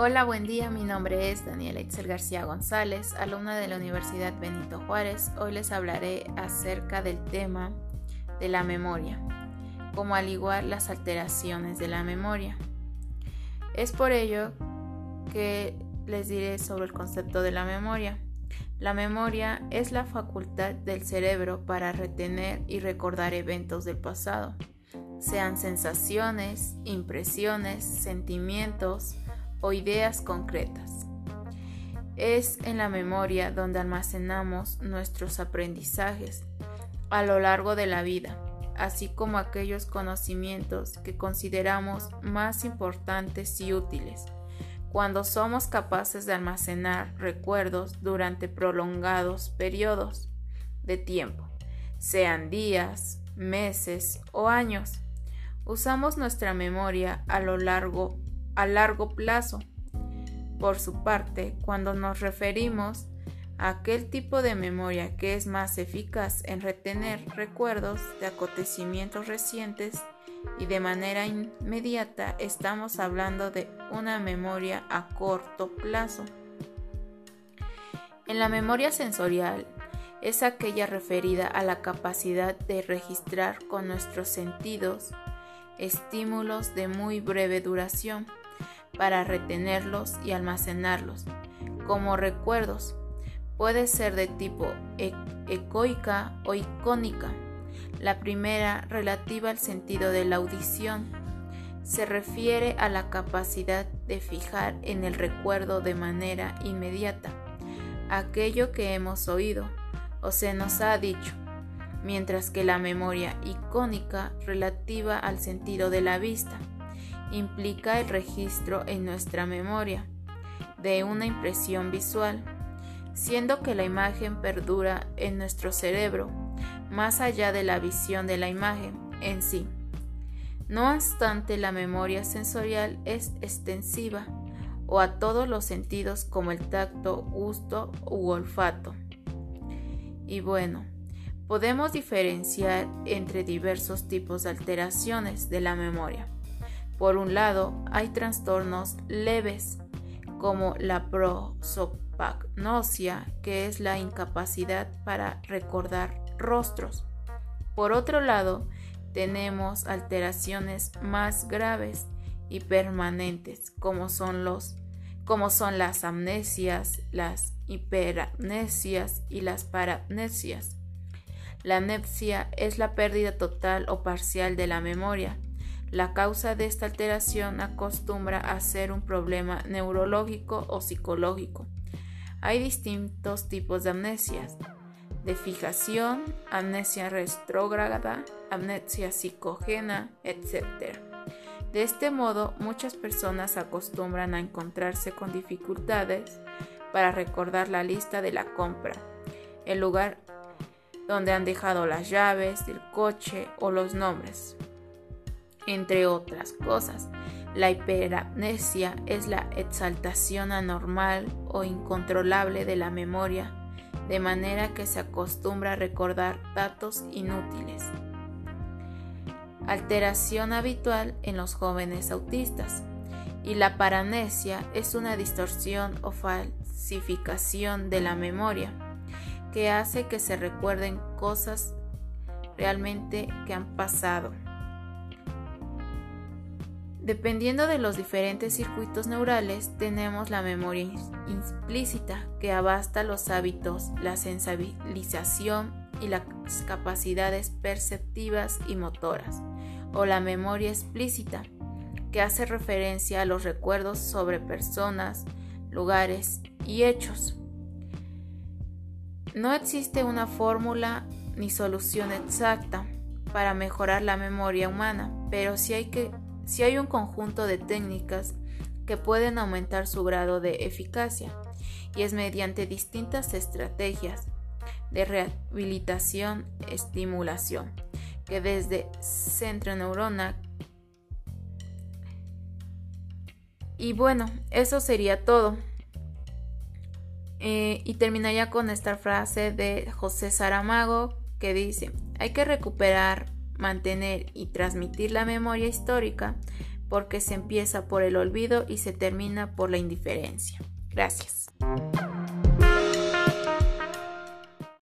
Hola, buen día. Mi nombre es Daniela Itzel García González, alumna de la Universidad Benito Juárez. Hoy les hablaré acerca del tema de la memoria, como al igual las alteraciones de la memoria. Es por ello que les diré sobre el concepto de la memoria. La memoria es la facultad del cerebro para retener y recordar eventos del pasado, sean sensaciones, impresiones, sentimientos o ideas concretas. Es en la memoria donde almacenamos nuestros aprendizajes a lo largo de la vida, así como aquellos conocimientos que consideramos más importantes y útiles cuando somos capaces de almacenar recuerdos durante prolongados periodos de tiempo, sean días, meses o años. Usamos nuestra memoria a lo largo a largo plazo. Por su parte, cuando nos referimos a aquel tipo de memoria que es más eficaz en retener recuerdos de acontecimientos recientes y de manera inmediata estamos hablando de una memoria a corto plazo. En la memoria sensorial es aquella referida a la capacidad de registrar con nuestros sentidos estímulos de muy breve duración para retenerlos y almacenarlos como recuerdos. Puede ser de tipo e-, ecoica o icónica. La primera, relativa al sentido de la audición, se refiere a la capacidad de fijar en el recuerdo de manera inmediata aquello que hemos oído o se nos ha dicho, mientras que la memoria icónica relativa al sentido de la vista implica el registro en nuestra memoria de una impresión visual, siendo que la imagen perdura en nuestro cerebro más allá de la visión de la imagen en sí. No obstante, la memoria sensorial es extensiva o a todos los sentidos como el tacto, gusto u olfato. Y bueno, podemos diferenciar entre diversos tipos de alteraciones de la memoria. Por un lado, hay trastornos leves como la prosopagnosia, que es la incapacidad para recordar rostros. Por otro lado, tenemos alteraciones más graves y permanentes, como son las amnesias, las hiperamnesias y las paramnesias. La amnesia es la pérdida total o parcial de la memoria. La causa de esta alteración acostumbra a ser un problema neurológico o psicológico. Hay distintos tipos de amnesias de fijación, amnesia retrógrada, amnesia psicogena, etc. De este modo, muchas personas acostumbran a encontrarse con dificultades para recordar la lista de la compra, el lugar donde han dejado las llaves del coche o los nombres, entre otras cosas. La hiperamnesia es la exaltación anormal o incontrolable de la memoria de manera que se acostumbra a recordar datos inútiles. Alteración habitual en los jóvenes autistas. Y la paranesia es una distorsión o falsificación de la memoria que hace que se recuerden cosas realmente que han pasado. Dependiendo de los diferentes circuitos neurales, tenemos la memoria implícita, que abasta los hábitos, la sensibilización y las capacidades perceptivas y motoras, o la memoria explícita, que hace referencia a los recuerdos sobre personas, lugares y hechos. No existe una fórmula ni solución exacta para mejorar la memoria humana, pero sí hay que si hay un conjunto de técnicas que pueden aumentar su grado de eficacia y es mediante distintas estrategias de rehabilitación estimulación que desde centro neurona y bueno eso sería todo. Eh, y terminaría con esta frase de José Saramago que dice hay que recuperar mantener y transmitir la memoria histórica porque se empieza por el olvido y se termina por la indiferencia. Gracias.